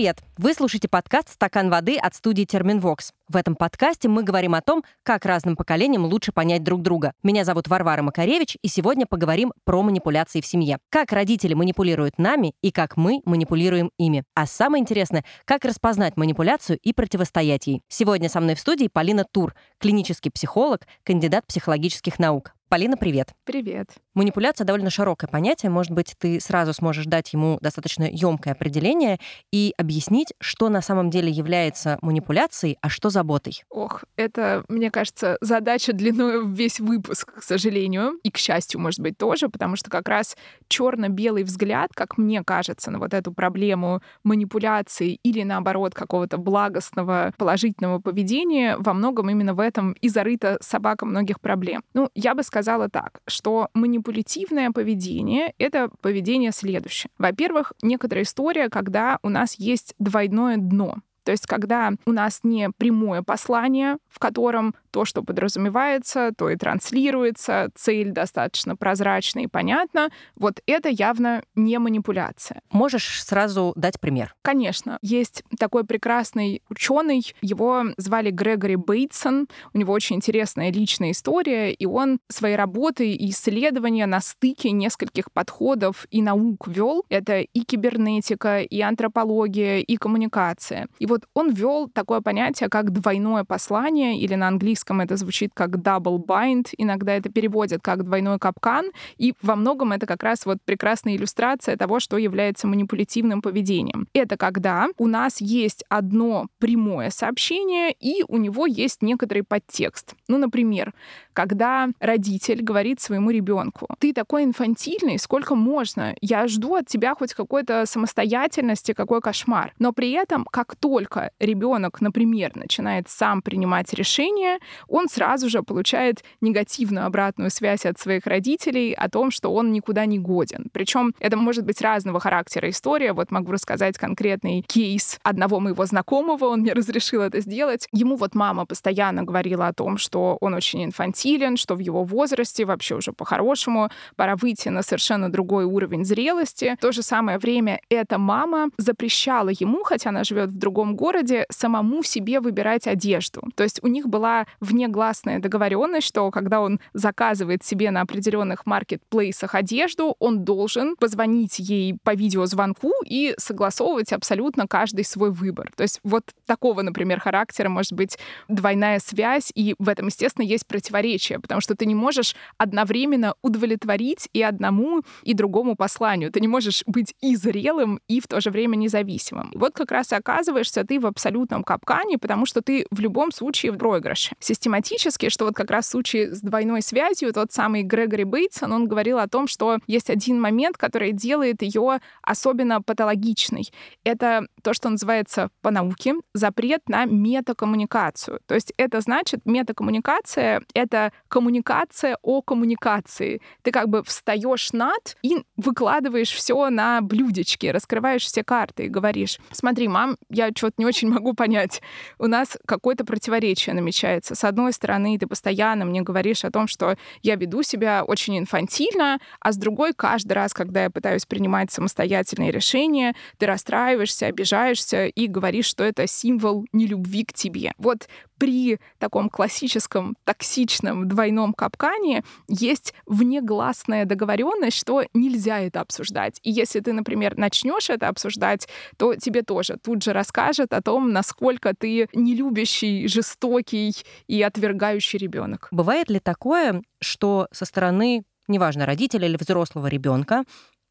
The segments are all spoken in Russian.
Привет-привет! Вы слушаете подкаст «Стакан воды» от студии «Терминвокс». В этом подкасте мы говорим о том, как разным поколениям лучше понять друг друга. Меня зовут Варвара Макаревич, и сегодня поговорим про манипуляции в семье. Как родители манипулируют нами и как мы манипулируем ими. А самое интересное, как распознать манипуляцию и противостоять ей. Сегодня со мной в студии Полина Тур, клинический психолог, кандидат психологических наук. Полина, привет. Привет. Манипуляция довольно широкое понятие. Может быть, ты сразу сможешь дать ему достаточно емкое определение и объяснить, что на самом деле является манипуляцией, а что заботой. Ох, это, мне кажется, задача длиной в весь выпуск, к сожалению, и к счастью, может быть, тоже, потому что как раз черно-белый взгляд, как мне кажется, на вот эту проблему манипуляции или наоборот какого-то благостного, положительного поведения во многом именно в этом и зарыта собака многих проблем. Ну, я бы сказала, сказала так, что манипулятивное поведение — это поведение следующее. Во-первых, некоторая история, когда у нас есть двойное дно. То есть когда у нас не прямое послание, в котором то, что подразумевается, то и транслируется, цель достаточно прозрачна и понятна, вот это явно не манипуляция. Можешь сразу дать пример? Конечно. Есть такой прекрасный ученый, его звали Грегори Бейтсон, у него очень интересная личная история, и он свои работы и исследования на стыке нескольких подходов и наук вел. Это и кибернетика, и антропология, и коммуникация. И вот он вел такое понятие, как двойное послание, или на английском это звучит как double bind, иногда это переводят как двойной капкан, и во многом это как раз вот прекрасная иллюстрация того, что является манипулятивным поведением. Это когда у нас есть одно прямое сообщение, и у него есть некоторый подтекст. Ну, например, когда родитель говорит своему ребенку, ты такой инфантильный, сколько можно, я жду от тебя хоть какой-то самостоятельности, какой кошмар. Но при этом, как только ребенок, например, начинает сам принимать решения, он сразу же получает негативную обратную связь от своих родителей о том, что он никуда не годен. Причем это может быть разного характера история. Вот могу рассказать конкретный кейс одного моего знакомого, он мне разрешил это сделать. Ему вот мама постоянно говорила о том, что он очень инфантилен, что в его возрасте вообще уже по-хорошему пора выйти на совершенно другой уровень зрелости. В то же самое время эта мама запрещала ему, хотя она живет в другом городе самому себе выбирать одежду. То есть у них была внегласная договоренность, что когда он заказывает себе на определенных маркетплейсах одежду, он должен позвонить ей по видеозвонку и согласовывать абсолютно каждый свой выбор. То есть вот такого, например, характера может быть двойная связь, и в этом, естественно, есть противоречие, потому что ты не можешь одновременно удовлетворить и одному, и другому посланию. Ты не можешь быть и зрелым, и в то же время независимым. Вот как раз и оказываешься ты в абсолютном капкане, потому что ты в любом случае в проигрыше. Систематически, что вот как раз в случае с двойной связью, тот самый Грегори Бейтсон, он говорил о том, что есть один момент, который делает ее особенно патологичной. Это то, что называется по науке запрет на метакоммуникацию. То есть это значит, метакоммуникация — это коммуникация о коммуникации. Ты как бы встаешь над и выкладываешь все на блюдечке, раскрываешь все карты и говоришь, смотри, мам, я что-то не очень могу понять. У нас какое-то противоречие намечается. С одной стороны, ты постоянно мне говоришь о том, что я веду себя очень инфантильно, а с другой, каждый раз, когда я пытаюсь принимать самостоятельные решения, ты расстраиваешься, обижаешься и говоришь, что это символ нелюбви к тебе. Вот при таком классическом токсичном двойном капкане есть внегласная договоренность, что нельзя это обсуждать. И если ты, например, начнешь это обсуждать, то тебе тоже тут же расскажет о том, насколько ты нелюбящий, жестокий и отвергающий ребенок. Бывает ли такое, что со стороны, неважно, родителя или взрослого ребенка,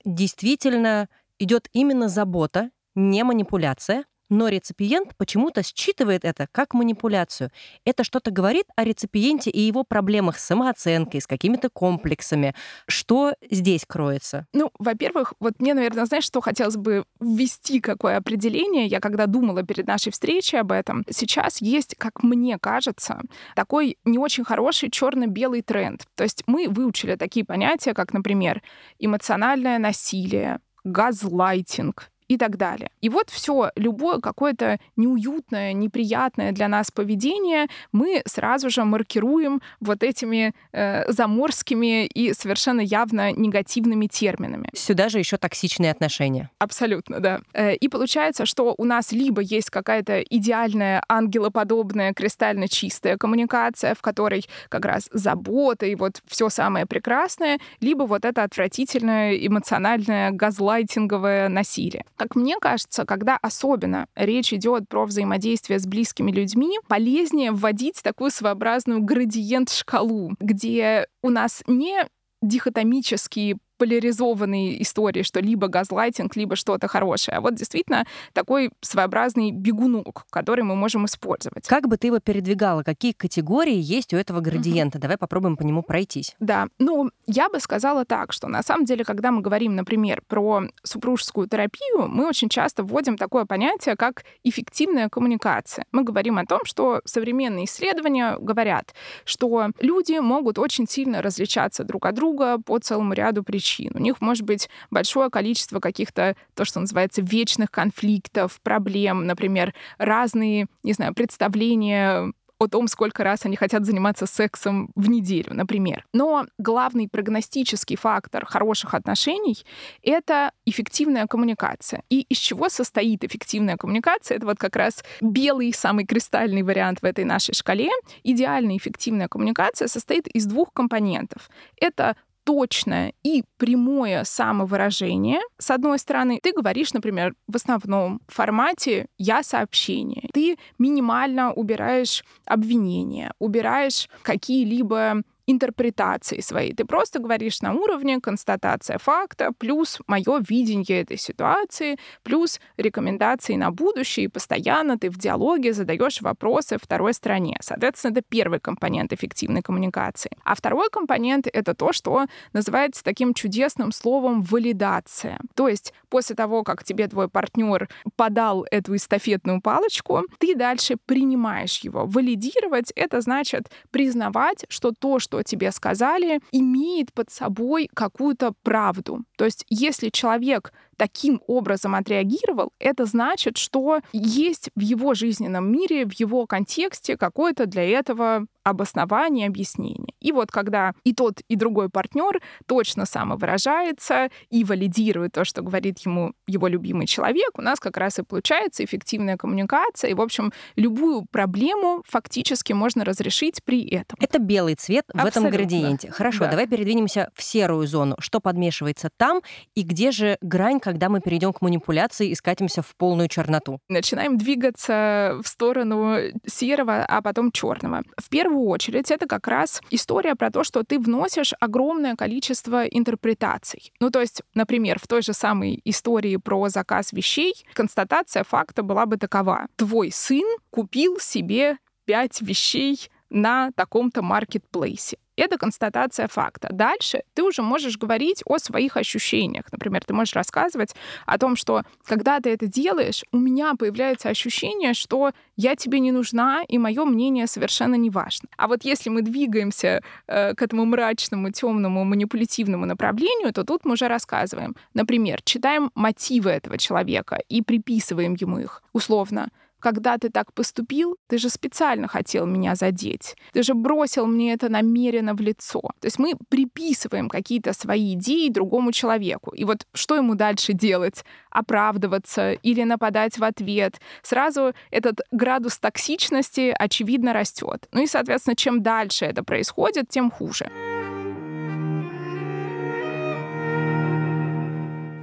действительно идет именно забота, не манипуляция, но реципиент почему-то считывает это как манипуляцию. Это что-то говорит о реципиенте и его проблемах с самооценкой, с какими-то комплексами. Что здесь кроется? Ну, во-первых, вот мне, наверное, знаешь, что хотелось бы ввести какое определение. Я когда думала перед нашей встречей об этом, сейчас есть, как мне кажется, такой не очень хороший черно-белый тренд. То есть мы выучили такие понятия, как, например, эмоциональное насилие, газлайтинг, и так далее. И вот все, любое какое-то неуютное, неприятное для нас поведение мы сразу же маркируем вот этими э, заморскими и совершенно явно негативными терминами. Сюда же еще токсичные отношения. Абсолютно, да. Э, и получается, что у нас либо есть какая-то идеальная, ангелоподобная, кристально чистая коммуникация, в которой как раз забота и вот все самое прекрасное, либо вот это отвратительное эмоциональное газлайтинговое насилие. Как мне кажется, когда особенно речь идет про взаимодействие с близкими людьми, полезнее вводить такую своеобразную градиент-шкалу, где у нас не дихотомические поляризованные истории, что либо газлайтинг, либо что-то хорошее. А вот действительно такой своеобразный бегунок, который мы можем использовать. Как бы ты его передвигала? Какие категории есть у этого градиента? Угу. Давай попробуем по нему пройтись. Да, ну, я бы сказала так, что на самом деле, когда мы говорим, например, про супружескую терапию, мы очень часто вводим такое понятие, как эффективная коммуникация. Мы говорим о том, что современные исследования говорят, что люди могут очень сильно различаться друг от друга по целому ряду причин причин. У них может быть большое количество каких-то, то, что называется, вечных конфликтов, проблем, например, разные, не знаю, представления о том, сколько раз они хотят заниматься сексом в неделю, например. Но главный прогностический фактор хороших отношений — это эффективная коммуникация. И из чего состоит эффективная коммуникация? Это вот как раз белый, самый кристальный вариант в этой нашей шкале. Идеальная эффективная коммуникация состоит из двух компонентов. Это точное и прямое самовыражение. С одной стороны, ты говоришь, например, в основном формате «я сообщение». Ты минимально убираешь обвинения, убираешь какие-либо интерпретации своей. Ты просто говоришь на уровне констатация факта, плюс мое видение этой ситуации, плюс рекомендации на будущее, и постоянно ты в диалоге задаешь вопросы второй стороне. Соответственно, это первый компонент эффективной коммуникации. А второй компонент — это то, что называется таким чудесным словом валидация. То есть после того, как тебе твой партнер подал эту эстафетную палочку, ты дальше принимаешь его. Валидировать — это значит признавать, что то, что тебе сказали, имеет под собой какую-то правду. То есть если человек таким образом отреагировал, это значит, что есть в его жизненном мире, в его контексте какое-то для этого обоснование, объяснение. И вот когда и тот, и другой партнер точно самовыражается и валидирует то, что говорит ему его любимый человек, у нас как раз и получается эффективная коммуникация. И, в общем, любую проблему фактически можно разрешить при этом. Это белый цвет в Абсолютно. этом градиенте. Хорошо, да. давай передвинемся в серую зону. Что подмешивается там и где же грань, когда мы перейдем к манипуляции и скатимся в полную черноту? Начинаем двигаться в сторону серого, а потом черного. В первую очередь это как раз история про то, что ты вносишь огромное количество интерпретаций. Ну, то есть, например, в той же самой истории про заказ вещей констатация факта была бы такова. Твой сын купил себе пять вещей на таком-то маркетплейсе. Это констатация факта. Дальше ты уже можешь говорить о своих ощущениях. Например, ты можешь рассказывать о том, что когда ты это делаешь, у меня появляется ощущение, что я тебе не нужна, и мое мнение совершенно не важно. А вот если мы двигаемся э, к этому мрачному, темному, манипулятивному направлению, то тут мы уже рассказываем. Например, читаем мотивы этого человека и приписываем ему их. Условно, когда ты так поступил, ты же специально хотел меня задеть. Ты же бросил мне это намеренно в лицо. То есть мы приписываем какие-то свои идеи другому человеку. И вот что ему дальше делать? Оправдываться или нападать в ответ? Сразу этот градус токсичности, очевидно, растет. Ну и, соответственно, чем дальше это происходит, тем хуже.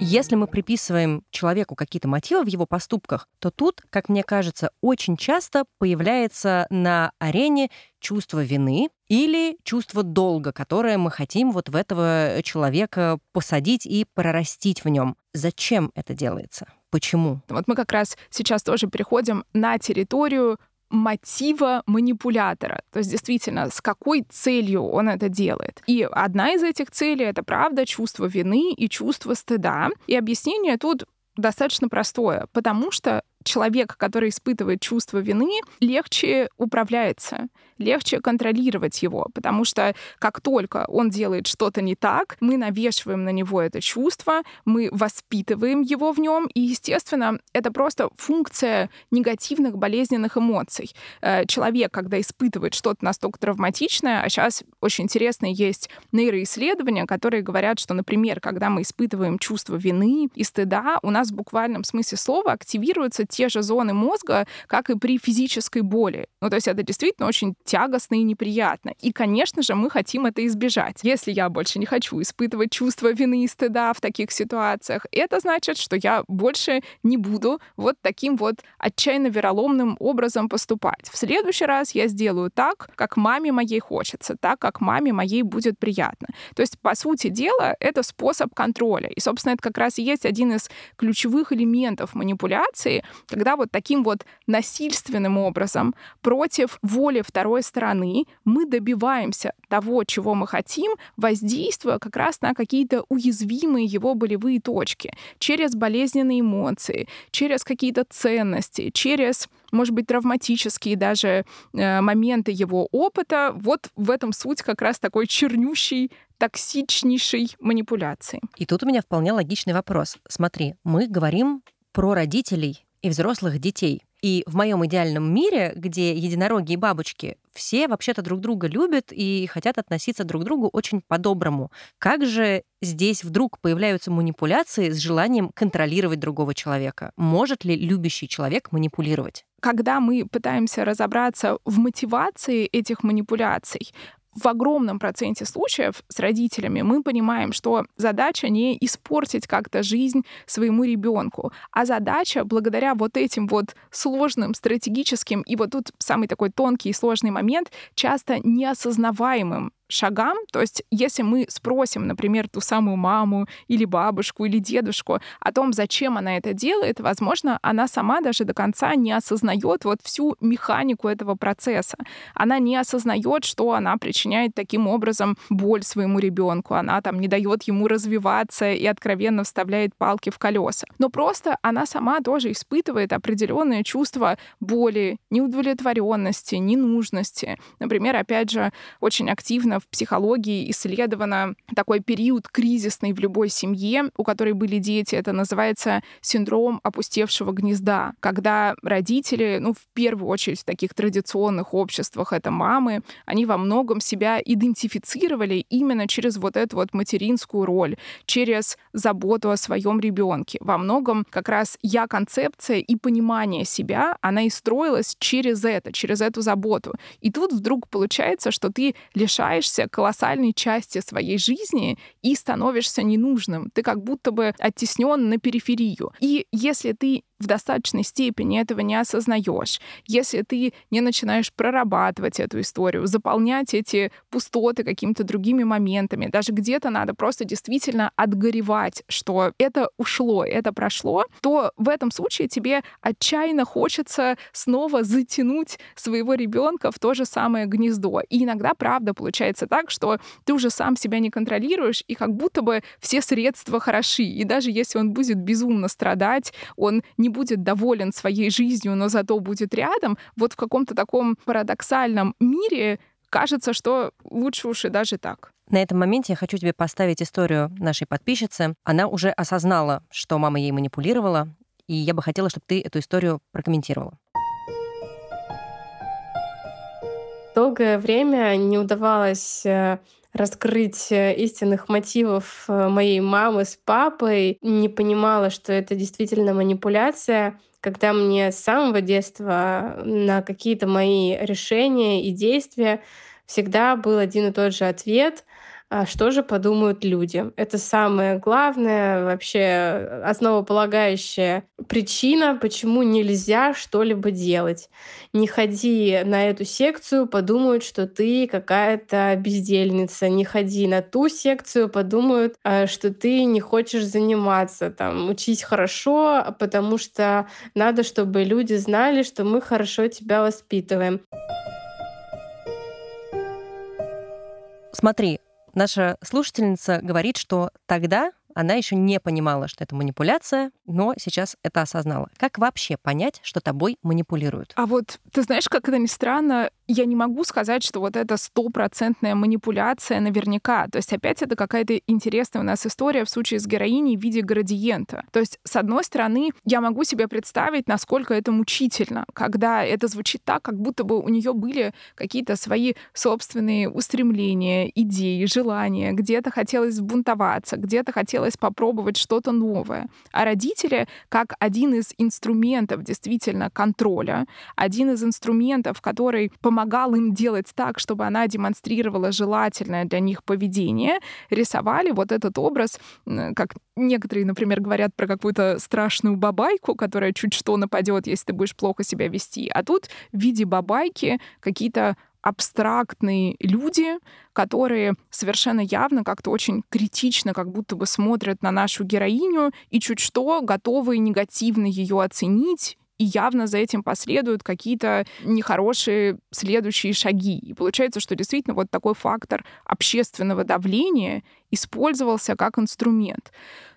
Если мы приписываем человеку какие-то мотивы в его поступках, то тут, как мне кажется, очень часто появляется на арене чувство вины или чувство долга, которое мы хотим вот в этого человека посадить и прорастить в нем. Зачем это делается? Почему? Вот мы как раз сейчас тоже переходим на территорию мотива манипулятора. То есть действительно, с какой целью он это делает. И одна из этих целей — это, правда, чувство вины и чувство стыда. И объяснение тут достаточно простое, потому что человек, который испытывает чувство вины, легче управляется, легче контролировать его, потому что как только он делает что-то не так, мы навешиваем на него это чувство, мы воспитываем его в нем, и, естественно, это просто функция негативных болезненных эмоций. Э, человек, когда испытывает что-то настолько травматичное, а сейчас очень интересно есть нейроисследования, которые говорят, что, например, когда мы испытываем чувство вины и стыда, у нас в буквальном смысле слова активируются те же зоны мозга, как и при физической боли. Ну, то есть это действительно очень тягостно и неприятно. И, конечно же, мы хотим это избежать. Если я больше не хочу испытывать чувство вины и стыда в таких ситуациях, это значит, что я больше не буду вот таким вот отчаянно вероломным образом поступать. В следующий раз я сделаю так, как маме моей хочется, так, как маме моей будет приятно. То есть, по сути дела, это способ контроля. И, собственно, это как раз и есть один из ключевых элементов манипуляции, когда вот таким вот насильственным образом против воли второй стороны мы добиваемся того, чего мы хотим, воздействуя как раз на какие-то уязвимые его болевые точки через болезненные эмоции, через какие-то ценности, через может быть, травматические даже э, моменты его опыта. Вот в этом суть как раз такой чернющей токсичнейшей манипуляции. И тут у меня вполне логичный вопрос. Смотри, мы говорим про родителей и взрослых детей. И в моем идеальном мире, где единороги и бабочки, все вообще-то друг друга любят и хотят относиться друг к другу очень по-доброму. Как же здесь вдруг появляются манипуляции с желанием контролировать другого человека? Может ли любящий человек манипулировать? Когда мы пытаемся разобраться в мотивации этих манипуляций, в огромном проценте случаев с родителями мы понимаем, что задача не испортить как-то жизнь своему ребенку, а задача благодаря вот этим вот сложным стратегическим и вот тут самый такой тонкий и сложный момент, часто неосознаваемым шагам. То есть, если мы спросим, например, ту самую маму или бабушку или дедушку о том, зачем она это делает, возможно, она сама даже до конца не осознает вот всю механику этого процесса. Она не осознает, что она причиняет таким образом боль своему ребенку. Она там не дает ему развиваться и откровенно вставляет палки в колеса. Но просто она сама тоже испытывает определенное чувство боли, неудовлетворенности, ненужности. Например, опять же, очень активно в психологии исследовано такой период кризисный в любой семье, у которой были дети. Это называется синдром опустевшего гнезда, когда родители, ну, в первую очередь в таких традиционных обществах, это мамы, они во многом себя идентифицировали именно через вот эту вот материнскую роль, через заботу о своем ребенке. Во многом как раз я концепция и понимание себя, она и строилась через это, через эту заботу. И тут вдруг получается, что ты лишаешь лишаешься колоссальной части своей жизни и становишься ненужным. Ты как будто бы оттеснен на периферию. И если ты в достаточной степени этого не осознаешь, если ты не начинаешь прорабатывать эту историю, заполнять эти пустоты какими-то другими моментами, даже где-то надо просто действительно отгоревать, что это ушло, это прошло, то в этом случае тебе отчаянно хочется снова затянуть своего ребенка в то же самое гнездо. И иногда, правда, получается так, что ты уже сам себя не контролируешь, и как будто бы все средства хороши. И даже если он будет безумно страдать, он не не будет доволен своей жизнью, но зато будет рядом, вот в каком-то таком парадоксальном мире кажется, что лучше уж и даже так. На этом моменте я хочу тебе поставить историю нашей подписчицы. Она уже осознала, что мама ей манипулировала, и я бы хотела, чтобы ты эту историю прокомментировала. Долгое время не удавалось э, раскрыть э, истинных мотивов э, моей мамы с папой, не понимала, что это действительно манипуляция, когда мне с самого детства на какие-то мои решения и действия всегда был один и тот же ответ — а что же подумают люди. Это самая главная, вообще основополагающая причина, почему нельзя что-либо делать. Не ходи на эту секцию, подумают, что ты какая-то бездельница. Не ходи на ту секцию, подумают, а, что ты не хочешь заниматься. Там, учись хорошо, потому что надо, чтобы люди знали, что мы хорошо тебя воспитываем. Смотри, Наша слушательница говорит, что тогда она еще не понимала, что это манипуляция, но сейчас это осознала. Как вообще понять, что тобой манипулируют? А вот ты знаешь, как это ни странно, я не могу сказать, что вот это стопроцентная манипуляция наверняка. То есть опять это какая-то интересная у нас история в случае с героиней в виде градиента. То есть, с одной стороны, я могу себе представить, насколько это мучительно, когда это звучит так, как будто бы у нее были какие-то свои собственные устремления, идеи, желания. Где-то хотелось взбунтоваться, где-то хотелось попробовать что-то новое. А родители, как один из инструментов действительно контроля, один из инструментов, который помогает помогал им делать так, чтобы она демонстрировала желательное для них поведение, рисовали вот этот образ, как некоторые, например, говорят про какую-то страшную бабайку, которая чуть что нападет, если ты будешь плохо себя вести. А тут в виде бабайки какие-то абстрактные люди, которые совершенно явно как-то очень критично как будто бы смотрят на нашу героиню и чуть что готовы негативно ее оценить и явно за этим последуют какие-то нехорошие следующие шаги. И получается, что действительно вот такой фактор общественного давления использовался как инструмент.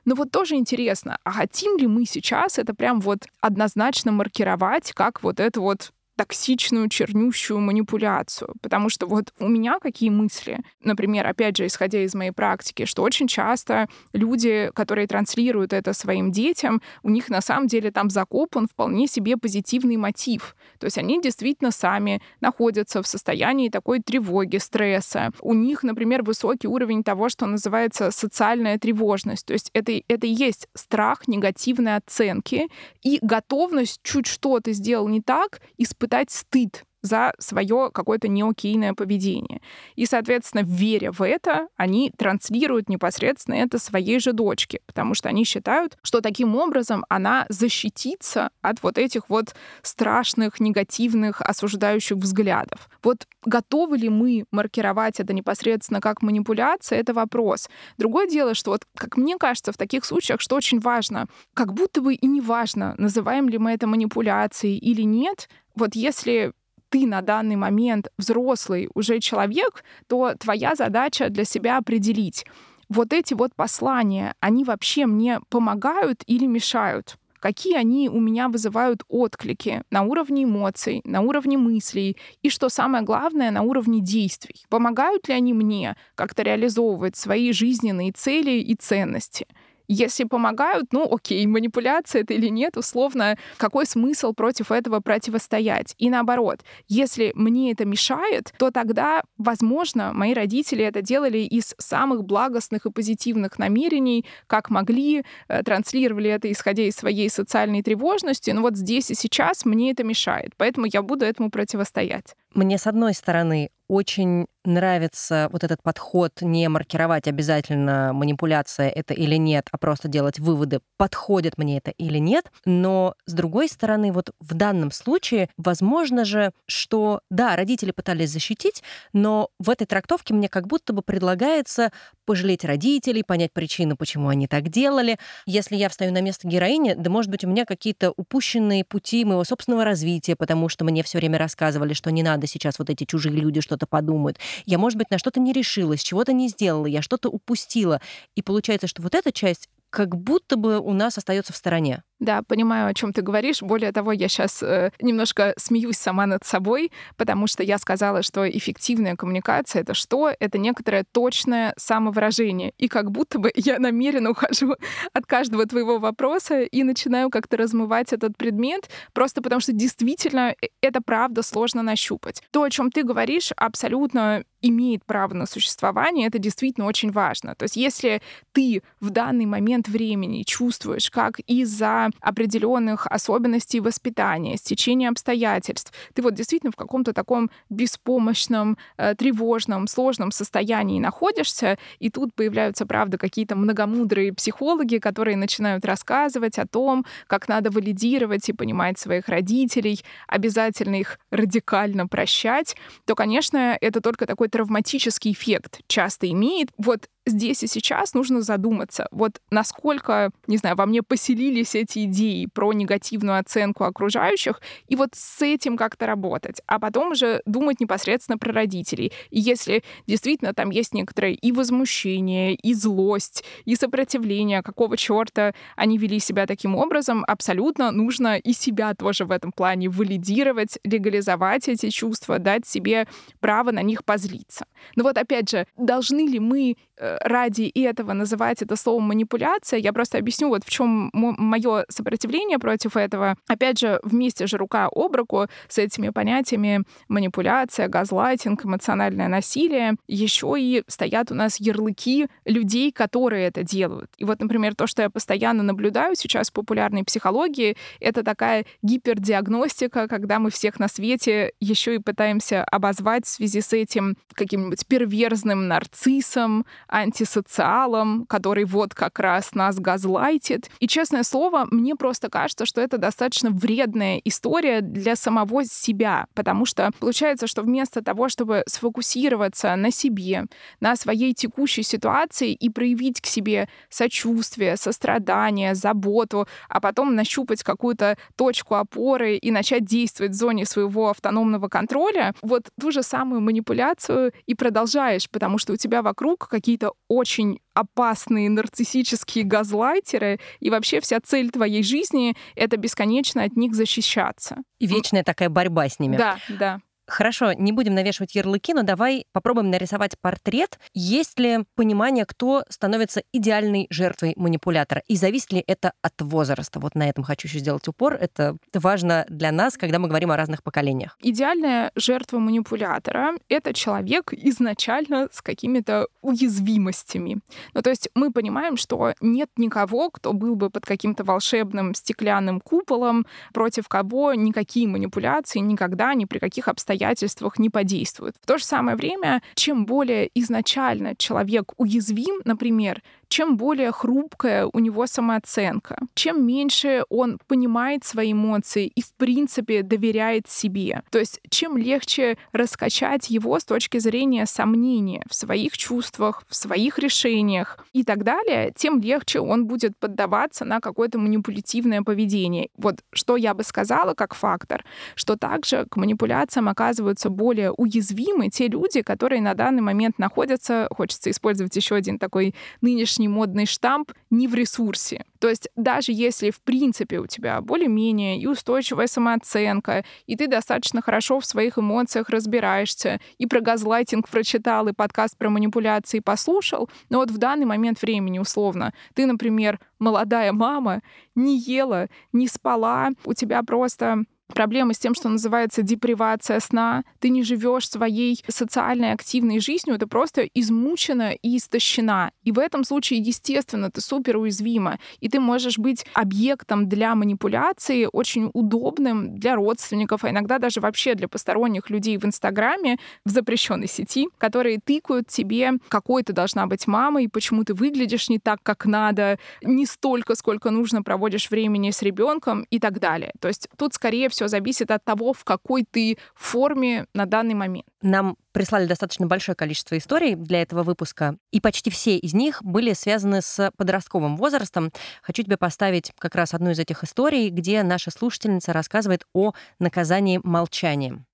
Но вот тоже интересно, а хотим ли мы сейчас это прям вот однозначно маркировать как вот это вот токсичную, чернющую манипуляцию. Потому что вот у меня какие мысли, например, опять же, исходя из моей практики, что очень часто люди, которые транслируют это своим детям, у них на самом деле там закопан вполне себе позитивный мотив. То есть они действительно сами находятся в состоянии такой тревоги, стресса. У них, например, высокий уровень того, что называется социальная тревожность. То есть это, это и есть страх негативной оценки и готовность чуть что-то сделал не так, испытать испытать стыд за свое какое-то неокейное поведение. И, соответственно, веря в это, они транслируют непосредственно это своей же дочке, потому что они считают, что таким образом она защитится от вот этих вот страшных, негативных, осуждающих взглядов. Вот готовы ли мы маркировать это непосредственно как манипуляция, это вопрос. Другое дело, что вот, как мне кажется, в таких случаях, что очень важно, как будто бы и не важно, называем ли мы это манипуляцией или нет, вот если ты на данный момент взрослый уже человек, то твоя задача для себя определить, вот эти вот послания, они вообще мне помогают или мешают? какие они у меня вызывают отклики на уровне эмоций, на уровне мыслей и, что самое главное, на уровне действий. Помогают ли они мне как-то реализовывать свои жизненные цели и ценности? Если помогают, ну окей, манипуляция это или нет, условно, какой смысл против этого противостоять? И наоборот, если мне это мешает, то тогда, возможно, мои родители это делали из самых благостных и позитивных намерений, как могли, э, транслировали это, исходя из своей социальной тревожности, но вот здесь и сейчас мне это мешает, поэтому я буду этому противостоять. Мне, с одной стороны, очень нравится вот этот подход не маркировать обязательно манипуляция это или нет, а просто делать выводы, подходит мне это или нет. Но с другой стороны, вот в данном случае, возможно же, что да, родители пытались защитить, но в этой трактовке мне как будто бы предлагается пожалеть родителей, понять причину, почему они так делали. Если я встаю на место героини, да, может быть, у меня какие-то упущенные пути моего собственного развития, потому что мне все время рассказывали, что не надо сейчас вот эти чужие люди что-то подумают. Я, может быть, на что-то не решилась, чего-то не сделала, я что-то упустила. И получается, что вот эта часть как будто бы у нас остается в стороне. Да, понимаю, о чем ты говоришь. Более того, я сейчас э, немножко смеюсь сама над собой, потому что я сказала, что эффективная коммуникация это что? Это некоторое точное самовыражение. И как будто бы я намеренно ухожу от каждого твоего вопроса и начинаю как-то размывать этот предмет, просто потому что действительно э, это правда сложно нащупать. То, о чем ты говоришь, абсолютно имеет право на существование, это действительно очень важно. То есть если ты в данный момент времени чувствуешь, как из-за определенных особенностей воспитания, стечения обстоятельств. Ты вот действительно в каком-то таком беспомощном, э, тревожном, сложном состоянии находишься, и тут появляются, правда, какие-то многомудрые психологи, которые начинают рассказывать о том, как надо валидировать и понимать своих родителей, обязательно их радикально прощать, то, конечно, это только такой травматический эффект часто имеет. Вот здесь и сейчас нужно задуматься, вот насколько, не знаю, во мне поселились эти идеи про негативную оценку окружающих, и вот с этим как-то работать, а потом уже думать непосредственно про родителей. И если действительно там есть некоторое и возмущение, и злость, и сопротивление, какого черта они вели себя таким образом, абсолютно нужно и себя тоже в этом плане валидировать, легализовать эти чувства, дать себе право на них позлиться. Но вот опять же, должны ли мы ради этого называть это словом манипуляция? Я просто объясню, вот в чем мое сопротивление против этого. Опять же, вместе же рука об руку с этими понятиями манипуляция, газлайтинг, эмоциональное насилие, еще и стоят у нас ярлыки людей, которые это делают. И вот, например, то, что я постоянно наблюдаю сейчас в популярной психологии, это такая гипердиагностика, когда мы всех на свете еще и пытаемся обозвать в связи с этим каким-нибудь перверзным нарциссом, антисоциалом, который вот как раз нас газлайтит. И, честное слово, мне просто кажется, что это достаточно вредная история для самого себя, потому что получается, что вместо того, чтобы сфокусироваться на себе, на своей текущей ситуации и проявить к себе сочувствие, сострадание, заботу, а потом нащупать какую-то точку опоры и начать действовать в зоне своего автономного контроля, вот ту же самую манипуляцию и продолжаешь, потому что у тебя вокруг какие-то очень опасные нарциссические газлайтеры, и вообще вся цель твоей жизни — это бесконечно от них защищаться. И вечная такая борьба с ними. Да, да. Хорошо, не будем навешивать ярлыки, но давай попробуем нарисовать портрет. Есть ли понимание, кто становится идеальной жертвой манипулятора? И зависит ли это от возраста? Вот на этом хочу еще сделать упор. Это важно для нас, когда мы говорим о разных поколениях. Идеальная жертва манипулятора — это человек изначально с какими-то уязвимостями. Ну, то есть мы понимаем, что нет никого, кто был бы под каким-то волшебным стеклянным куполом, против кого никакие манипуляции никогда, ни при каких обстоятельствах обстоятельствах не подействуют. В то же самое время, чем более изначально человек уязвим, например, чем более хрупкая у него самооценка, чем меньше он понимает свои эмоции и, в принципе, доверяет себе. То есть, чем легче раскачать его с точки зрения сомнения в своих чувствах, в своих решениях и так далее, тем легче он будет поддаваться на какое-то манипулятивное поведение. Вот что я бы сказала как фактор, что также к манипуляциям оказываются более уязвимы те люди, которые на данный момент находятся, хочется использовать еще один такой нынешний внешний модный штамп не в ресурсе. То есть даже если в принципе у тебя более-менее и устойчивая самооценка, и ты достаточно хорошо в своих эмоциях разбираешься, и про газлайтинг прочитал, и подкаст про манипуляции послушал, но вот в данный момент времени условно ты, например, молодая мама, не ела, не спала, у тебя просто проблемы с тем, что называется депривация сна, ты не живешь своей социальной активной жизнью, ты просто измучена и истощена. И в этом случае, естественно, ты супер уязвима, и ты можешь быть объектом для манипуляции, очень удобным для родственников, а иногда даже вообще для посторонних людей в Инстаграме, в запрещенной сети, которые тыкают тебе, какой ты должна быть мамой, почему ты выглядишь не так, как надо, не столько, сколько нужно проводишь времени с ребенком и так далее. То есть тут, скорее всего, все зависит от того, в какой ты форме на данный момент. Нам прислали достаточно большое количество историй для этого выпуска, и почти все из них были связаны с подростковым возрастом. Хочу тебе поставить как раз одну из этих историй, где наша слушательница рассказывает о наказании молчанием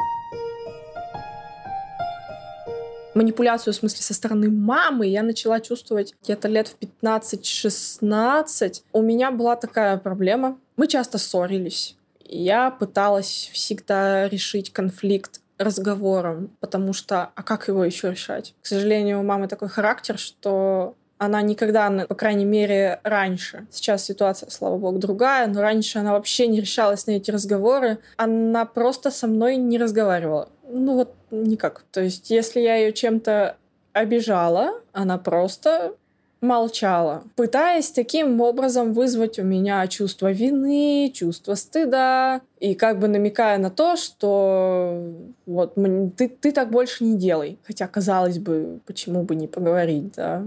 манипуляцию, в смысле, со стороны мамы я начала чувствовать где-то лет в 15-16. У меня была такая проблема. Мы часто ссорились. Я пыталась всегда решить конфликт разговором, потому что, а как его еще решать? К сожалению, у мамы такой характер, что она никогда, по крайней мере, раньше. Сейчас ситуация, слава богу, другая, но раньше она вообще не решалась на эти разговоры. Она просто со мной не разговаривала. Ну вот никак. То есть, если я ее чем-то обижала, она просто молчала, пытаясь таким образом вызвать у меня чувство вины, чувство стыда, и как бы намекая на то, что вот ты, ты так больше не делай. Хотя, казалось бы, почему бы не поговорить, да.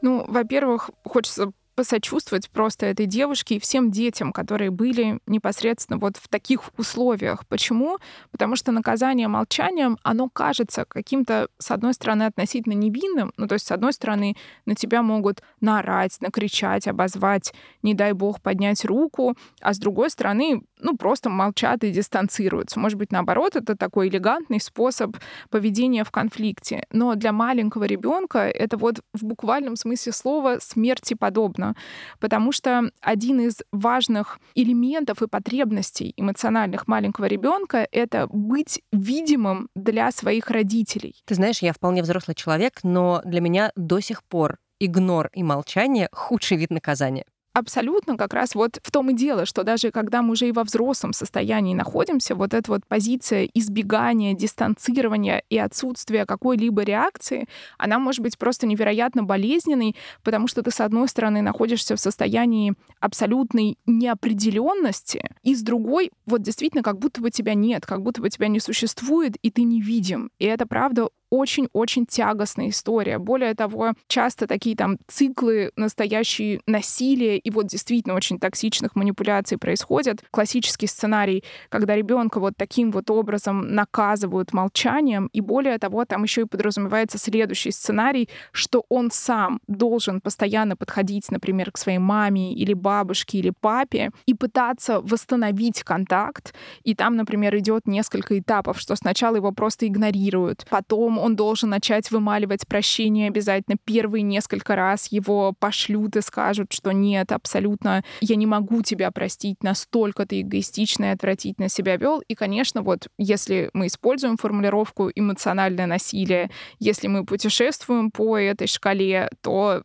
Ну, во-первых, хочется посочувствовать просто этой девушке и всем детям, которые были непосредственно вот в таких условиях. Почему? Потому что наказание молчанием, оно кажется каким-то, с одной стороны, относительно невинным, ну то есть, с одной стороны, на тебя могут наорать, накричать, обозвать, не дай бог поднять руку, а с другой стороны, ну просто молчат и дистанцируются. Может быть, наоборот, это такой элегантный способ поведения в конфликте. Но для маленького ребенка это вот в буквальном смысле слова смерти подобно потому что один из важных элементов и потребностей эмоциональных маленького ребенка это быть видимым для своих родителей. Ты знаешь, я вполне взрослый человек, но для меня до сих пор игнор и молчание — худший вид наказания абсолютно как раз вот в том и дело, что даже когда мы уже и во взрослом состоянии находимся, вот эта вот позиция избегания, дистанцирования и отсутствия какой-либо реакции, она может быть просто невероятно болезненной, потому что ты, с одной стороны, находишься в состоянии абсолютной неопределенности, и с другой, вот действительно, как будто бы тебя нет, как будто бы тебя не существует, и ты не видим. И это, правда, очень-очень тягостная история. Более того, часто такие там циклы настоящие насилия и вот действительно очень токсичных манипуляций происходят. Классический сценарий, когда ребенка вот таким вот образом наказывают молчанием, и более того, там еще и подразумевается следующий сценарий, что он сам должен постоянно подходить, например, к своей маме или бабушке или папе и пытаться восстановить контакт. И там, например, идет несколько этапов, что сначала его просто игнорируют, потом он должен начать вымаливать прощение обязательно первые несколько раз, его пошлют и скажут, что нет, абсолютно, я не могу тебя простить, настолько ты эгоистично и отвратительно себя вел. И, конечно, вот если мы используем формулировку эмоциональное насилие, если мы путешествуем по этой шкале, то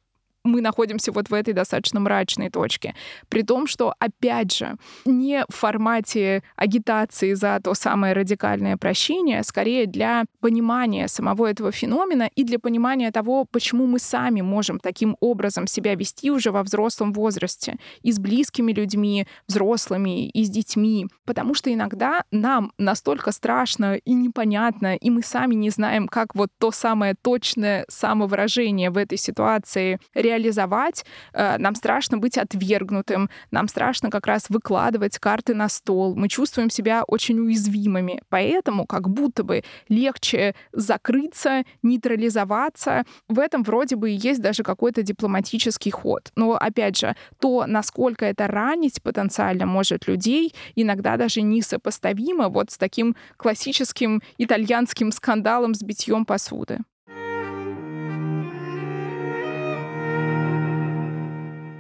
мы находимся вот в этой достаточно мрачной точке. При том, что, опять же, не в формате агитации за то самое радикальное прощение, а скорее для понимания самого этого феномена и для понимания того, почему мы сами можем таким образом себя вести уже во взрослом возрасте и с близкими людьми, взрослыми, и с детьми. Потому что иногда нам настолько страшно и непонятно, и мы сами не знаем, как вот то самое точное самовыражение в этой ситуации реализовать, э, нам страшно быть отвергнутым, нам страшно как раз выкладывать карты на стол, мы чувствуем себя очень уязвимыми. Поэтому как будто бы легче закрыться, нейтрализоваться. В этом вроде бы и есть даже какой-то дипломатический ход. Но опять же, то, насколько это ранить потенциально может людей, иногда даже несопоставимо вот с таким классическим итальянским скандалом с битьем посуды.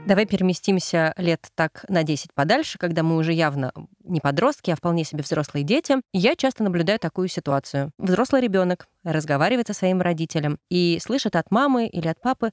Давай переместимся лет так на 10 подальше, когда мы уже явно не подростки, а вполне себе взрослые дети. Я часто наблюдаю такую ситуацию. Взрослый ребенок разговаривает со своим родителем и слышит от мамы или от папы,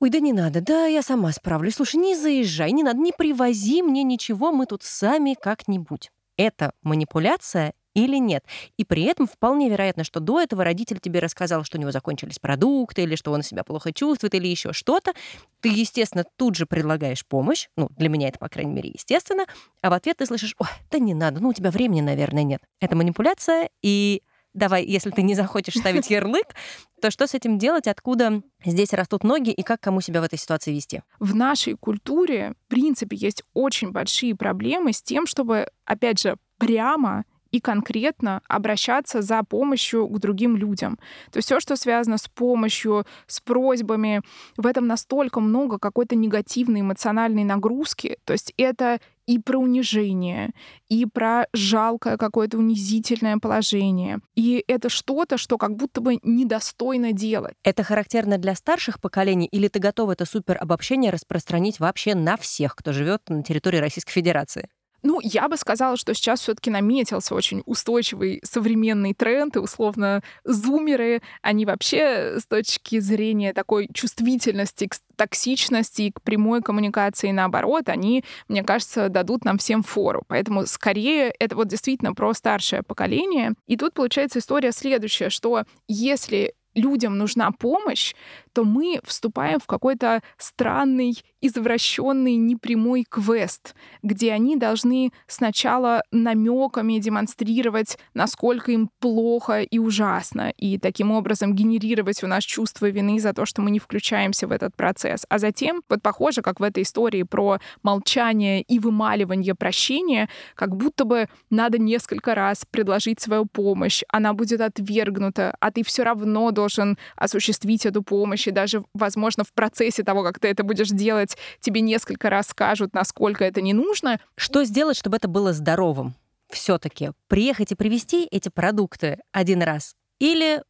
ой, да не надо, да я сама справлюсь, слушай, не заезжай, не надо, не привози мне ничего, мы тут сами как-нибудь. Это манипуляция или нет. И при этом вполне вероятно, что до этого родитель тебе рассказал, что у него закончились продукты, или что он себя плохо чувствует, или еще что-то. Ты, естественно, тут же предлагаешь помощь. Ну, для меня это, по крайней мере, естественно. А в ответ ты слышишь, ой, да не надо, ну, у тебя времени, наверное, нет. Это манипуляция, и давай, если ты не захочешь ставить ярлык, то что с этим делать, откуда здесь растут ноги и как кому себя в этой ситуации вести? В нашей культуре, в принципе, есть очень большие проблемы с тем, чтобы, опять же, прямо и конкретно обращаться за помощью к другим людям. То есть все, что связано с помощью, с просьбами, в этом настолько много какой-то негативной эмоциональной нагрузки. То есть это и про унижение, и про жалкое какое-то унизительное положение. И это что-то, что как будто бы недостойно делать. Это характерно для старших поколений, или ты готова это супер обобщение распространить вообще на всех, кто живет на территории Российской Федерации? Ну, я бы сказала, что сейчас все-таки наметился очень устойчивый современный тренд, и условно зумеры, они вообще с точки зрения такой чувствительности к токсичности и к прямой коммуникации наоборот, они, мне кажется, дадут нам всем фору. Поэтому скорее это вот действительно про старшее поколение. И тут получается история следующая, что если людям нужна помощь, то мы вступаем в какой-то странный, извращенный, непрямой квест, где они должны сначала намеками демонстрировать, насколько им плохо и ужасно, и таким образом генерировать у нас чувство вины за то, что мы не включаемся в этот процесс. А затем, вот похоже, как в этой истории про молчание и вымаливание прощения, как будто бы надо несколько раз предложить свою помощь, она будет отвергнута, а ты все равно должен осуществить эту помощь, и даже, возможно, в процессе того, как ты это будешь делать, тебе несколько раз скажут, насколько это не нужно. Что сделать, чтобы это было здоровым? Все-таки приехать и привезти эти продукты один раз или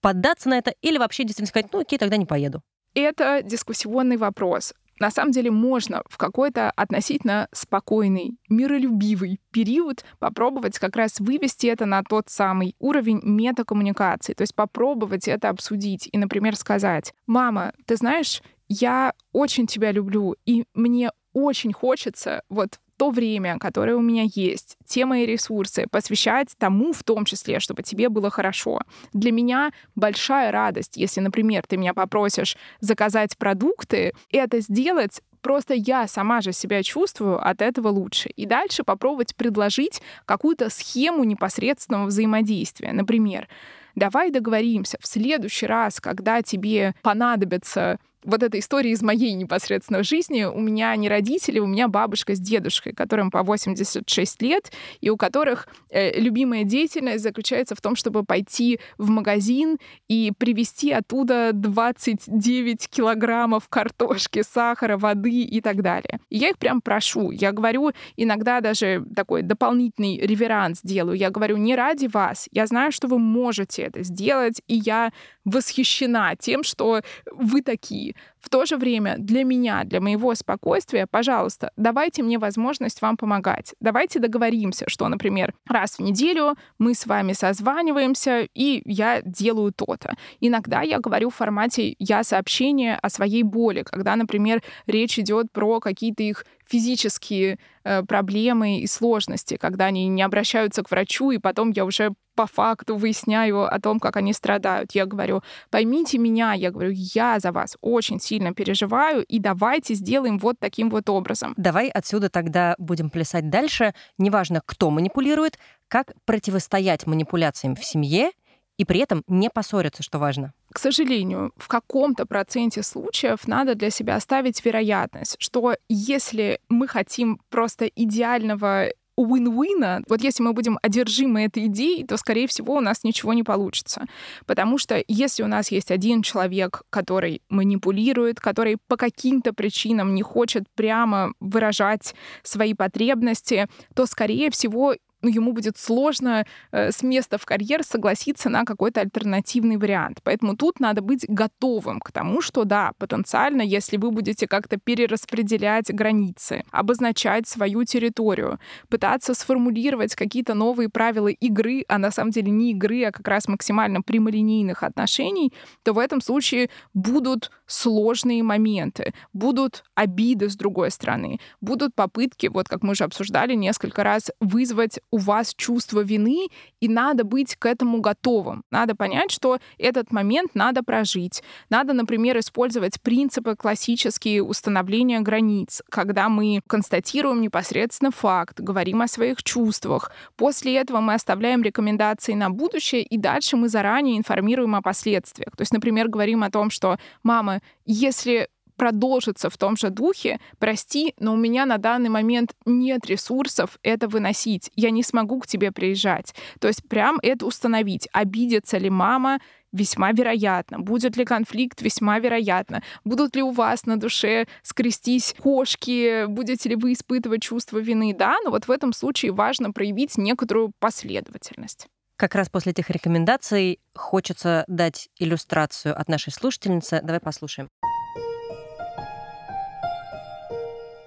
поддаться на это, или вообще действительно сказать, ну окей, тогда не поеду. Это дискуссионный вопрос на самом деле можно в какой-то относительно спокойный, миролюбивый период попробовать как раз вывести это на тот самый уровень метакоммуникации, то есть попробовать это обсудить и, например, сказать, «Мама, ты знаешь, я очень тебя люблю, и мне очень хочется вот то время, которое у меня есть, те мои ресурсы посвящать тому, в том числе, чтобы тебе было хорошо. Для меня большая радость, если, например, ты меня попросишь заказать продукты, это сделать просто я сама же себя чувствую от этого лучше. И дальше попробовать предложить какую-то схему непосредственного взаимодействия. Например, давай договоримся в следующий раз, когда тебе понадобится вот эта история из моей непосредственной жизни. У меня не родители, у меня бабушка с дедушкой, которым по 86 лет, и у которых э, любимая деятельность заключается в том, чтобы пойти в магазин и привезти оттуда 29 килограммов картошки, сахара, воды и так далее. И я их прям прошу. Я говорю, иногда даже такой дополнительный реверанс делаю. Я говорю, не ради вас. Я знаю, что вы можете это сделать, и я восхищена тем, что вы такие. В то же время для меня, для моего спокойствия, пожалуйста, давайте мне возможность вам помогать. Давайте договоримся, что, например, раз в неделю мы с вами созваниваемся, и я делаю то-то. Иногда я говорю в формате «я сообщение о своей боли», когда, например, речь идет про какие-то их физические э, проблемы и сложности, когда они не обращаются к врачу, и потом я уже по факту выясняю о том, как они страдают. Я говорю, поймите меня, я говорю, я за вас очень сильно переживаю, и давайте сделаем вот таким вот образом. Давай отсюда тогда будем плясать дальше. Неважно, кто манипулирует, как противостоять манипуляциям в семье и при этом не поссориться, что важно. К сожалению, в каком-то проценте случаев надо для себя оставить вероятность, что если мы хотим просто идеального win-win, вот если мы будем одержимы этой идеей, то, скорее всего, у нас ничего не получится. Потому что если у нас есть один человек, который манипулирует, который по каким-то причинам не хочет прямо выражать свои потребности, то, скорее всего, ну, ему будет сложно э, с места в карьер согласиться на какой-то альтернативный вариант. Поэтому тут надо быть готовым к тому, что да, потенциально, если вы будете как-то перераспределять границы, обозначать свою территорию, пытаться сформулировать какие-то новые правила игры, а на самом деле не игры, а как раз максимально прямолинейных отношений, то в этом случае будут сложные моменты, будут обиды с другой стороны, будут попытки, вот как мы уже обсуждали несколько раз, вызвать у вас чувство вины, и надо быть к этому готовым. Надо понять, что этот момент надо прожить. Надо, например, использовать принципы классические установления границ, когда мы констатируем непосредственно факт, говорим о своих чувствах. После этого мы оставляем рекомендации на будущее, и дальше мы заранее информируем о последствиях. То есть, например, говорим о том, что «мама, если продолжится в том же духе, прости, но у меня на данный момент нет ресурсов это выносить, я не смогу к тебе приезжать. То есть прям это установить, обидится ли мама, весьма вероятно. Будет ли конфликт? Весьма вероятно. Будут ли у вас на душе скрестись кошки? Будете ли вы испытывать чувство вины? Да, но вот в этом случае важно проявить некоторую последовательность. Как раз после этих рекомендаций хочется дать иллюстрацию от нашей слушательницы. Давай послушаем.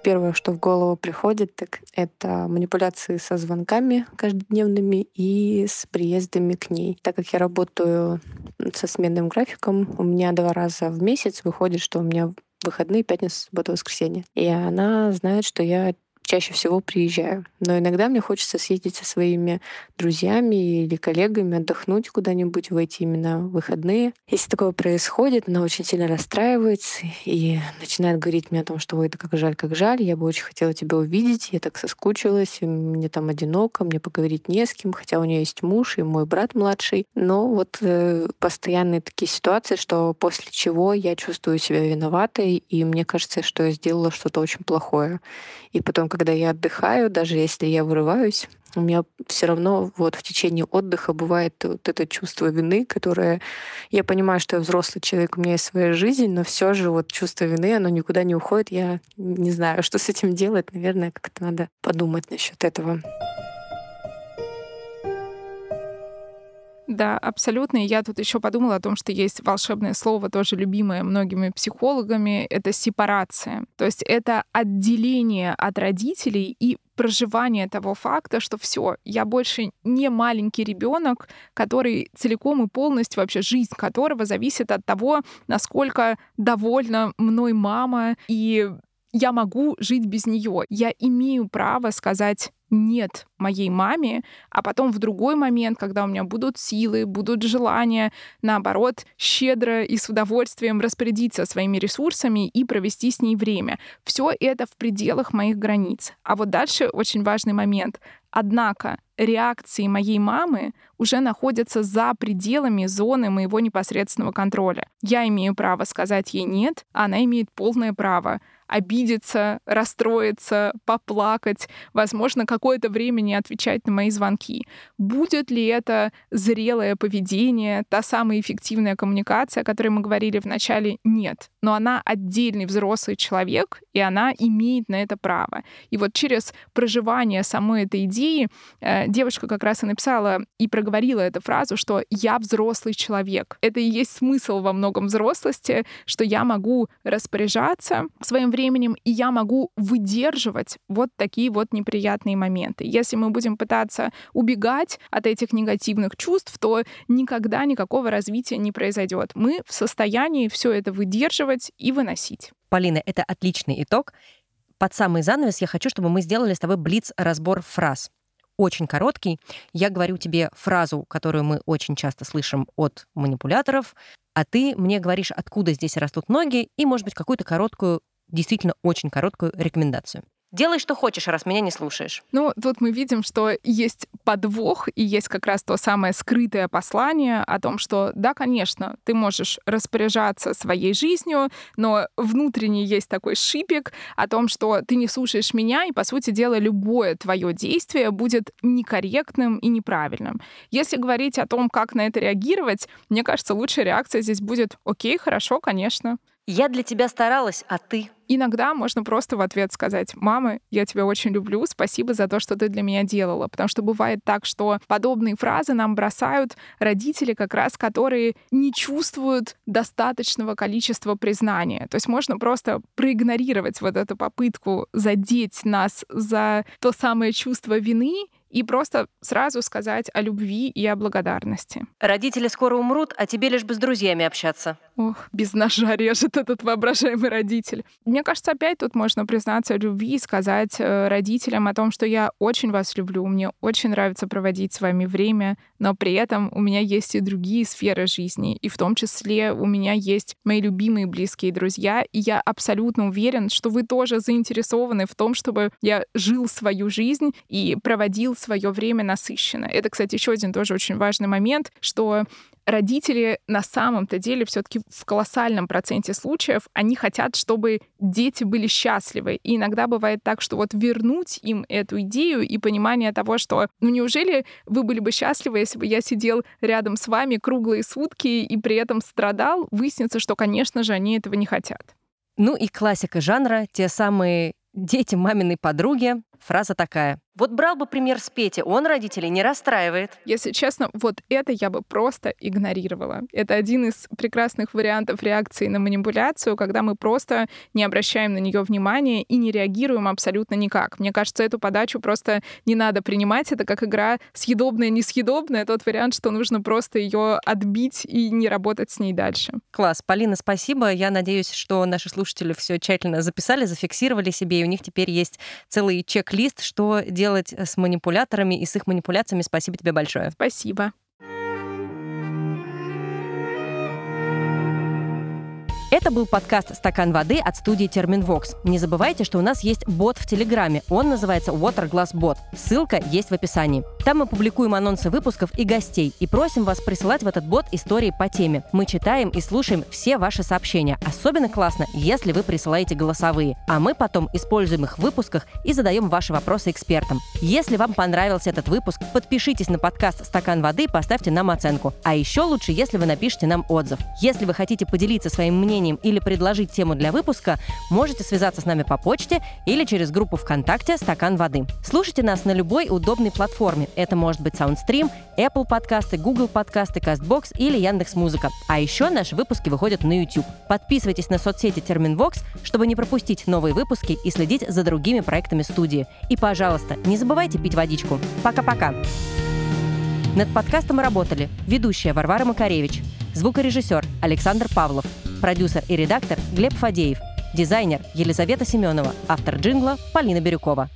Первое, что в голову приходит, так это манипуляции со звонками каждодневными и с приездами к ней. Так как я работаю со сменным графиком, у меня два раза в месяц выходит, что у меня выходные пятница, суббота, воскресенье. И она знает, что я чаще всего приезжаю. Но иногда мне хочется съездить со своими друзьями или коллегами, отдохнуть куда-нибудь в эти именно выходные. Если такое происходит, она очень сильно расстраивается и начинает говорить мне о том, что ой, это как жаль, как жаль, я бы очень хотела тебя увидеть, я так соскучилась, мне там одиноко, мне поговорить не с кем, хотя у нее есть муж и мой брат младший. Но вот э, постоянные такие ситуации, что после чего я чувствую себя виноватой, и мне кажется, что я сделала что-то очень плохое. И потом, когда я отдыхаю, даже если я вырываюсь, у меня все равно вот в течение отдыха бывает вот это чувство вины, которое я понимаю, что я взрослый человек, у меня есть своя жизнь, но все же вот чувство вины, оно никуда не уходит. Я не знаю, что с этим делать. Наверное, как-то надо подумать насчет этого. Да, абсолютно. И я тут еще подумала о том, что есть волшебное слово, тоже любимое многими психологами, это сепарация. То есть это отделение от родителей и проживание того факта, что все, я больше не маленький ребенок, который целиком и полностью вообще жизнь которого зависит от того, насколько довольна мной мама и я могу жить без нее. Я имею право сказать нет моей маме, а потом в другой момент, когда у меня будут силы, будут желания, наоборот, щедро и с удовольствием распорядиться своими ресурсами и провести с ней время. Все это в пределах моих границ. А вот дальше очень важный момент. Однако реакции моей мамы уже находятся за пределами зоны моего непосредственного контроля. Я имею право сказать ей нет, а она имеет полное право обидеться, расстроиться, поплакать, возможно, какое-то время не отвечать на мои звонки. Будет ли это зрелое поведение, та самая эффективная коммуникация, о которой мы говорили в начале? Нет. Но она отдельный взрослый человек, и она имеет на это право. И вот через проживание самой этой идеи э, девушка как раз и написала и проговорила эту фразу, что «я взрослый человек». Это и есть смысл во многом взрослости, что я могу распоряжаться своим временем, и я могу выдерживать вот такие вот неприятные моменты. Если мы будем пытаться убегать от этих негативных чувств, то никогда никакого развития не произойдет. Мы в состоянии все это выдерживать и выносить. Полина, это отличный итог. Под самый занавес я хочу, чтобы мы сделали с тобой блиц-разбор фраз очень короткий. Я говорю тебе фразу, которую мы очень часто слышим от манипуляторов, а ты мне говоришь, откуда здесь растут ноги, и, может быть, какую-то короткую, действительно очень короткую рекомендацию. Делай, что хочешь, раз меня не слушаешь. Ну, тут мы видим, что есть подвох, и есть как раз то самое скрытое послание о том, что, да, конечно, ты можешь распоряжаться своей жизнью, но внутренне есть такой шипик о том, что ты не слушаешь меня, и, по сути дела, любое твое действие будет некорректным и неправильным. Если говорить о том, как на это реагировать, мне кажется, лучшая реакция здесь будет «Окей, хорошо, конечно». Я для тебя старалась, а ты? Иногда можно просто в ответ сказать, мама, я тебя очень люблю, спасибо за то, что ты для меня делала. Потому что бывает так, что подобные фразы нам бросают родители, как раз которые не чувствуют достаточного количества признания. То есть можно просто проигнорировать вот эту попытку задеть нас за то самое чувство вины и просто сразу сказать о любви и о благодарности. Родители скоро умрут, а тебе лишь бы с друзьями общаться. Ох, без ножа режет этот воображаемый родитель. Мне кажется, опять тут можно признаться любви и сказать э, родителям о том, что я очень вас люблю, мне очень нравится проводить с вами время, но при этом у меня есть и другие сферы жизни, и в том числе у меня есть мои любимые близкие друзья, и я абсолютно уверен, что вы тоже заинтересованы в том, чтобы я жил свою жизнь и проводил свое время насыщенно. Это, кстати, еще один тоже очень важный момент, что родители на самом-то деле все-таки в колоссальном проценте случаев они хотят, чтобы дети были счастливы. И иногда бывает так, что вот вернуть им эту идею и понимание того, что ну неужели вы были бы счастливы, если бы я сидел рядом с вами круглые сутки и при этом страдал, выяснится, что, конечно же, они этого не хотят. Ну и классика жанра, те самые дети маминой подруги. Фраза такая. Вот брал бы пример с Пети, он родителей не расстраивает. Если честно, вот это я бы просто игнорировала. Это один из прекрасных вариантов реакции на манипуляцию, когда мы просто не обращаем на нее внимания и не реагируем абсолютно никак. Мне кажется, эту подачу просто не надо принимать. Это как игра съедобная-несъедобная. Тот вариант, что нужно просто ее отбить и не работать с ней дальше. Класс. Полина, спасибо. Я надеюсь, что наши слушатели все тщательно записали, зафиксировали себе, и у них теперь есть целый чек-лист, что делать с манипуляторами и с их манипуляциями. Спасибо тебе большое. Спасибо. Это был подкаст «Стакан воды» от студии Терминвокс. Не забывайте, что у нас есть бот в Телеграме. Он называется Waterglass Bot. Ссылка есть в описании. Там мы публикуем анонсы выпусков и гостей и просим вас присылать в этот бот истории по теме. Мы читаем и слушаем все ваши сообщения. Особенно классно, если вы присылаете голосовые. А мы потом используем их в выпусках и задаем ваши вопросы экспертам. Если вам понравился этот выпуск, подпишитесь на подкаст «Стакан воды» и поставьте нам оценку. А еще лучше, если вы напишите нам отзыв. Если вы хотите поделиться своим мнением или предложить тему для выпуска, можете связаться с нами по почте или через группу ВКонтакте «Стакан воды». Слушайте нас на любой удобной платформе. Это может быть SoundStream, Apple подкасты, Google подкасты, CastBox или Яндекс Музыка. А еще наши выпуски выходят на YouTube. Подписывайтесь на соцсети Терминвокс, чтобы не пропустить новые выпуски и следить за другими проектами студии. И, пожалуйста, не забывайте пить водичку. Пока-пока! Над подкастом работали ведущая Варвара Макаревич, звукорежиссер Александр Павлов, продюсер и редактор Глеб Фадеев, дизайнер Елизавета Семенова, автор джингла Полина Бирюкова.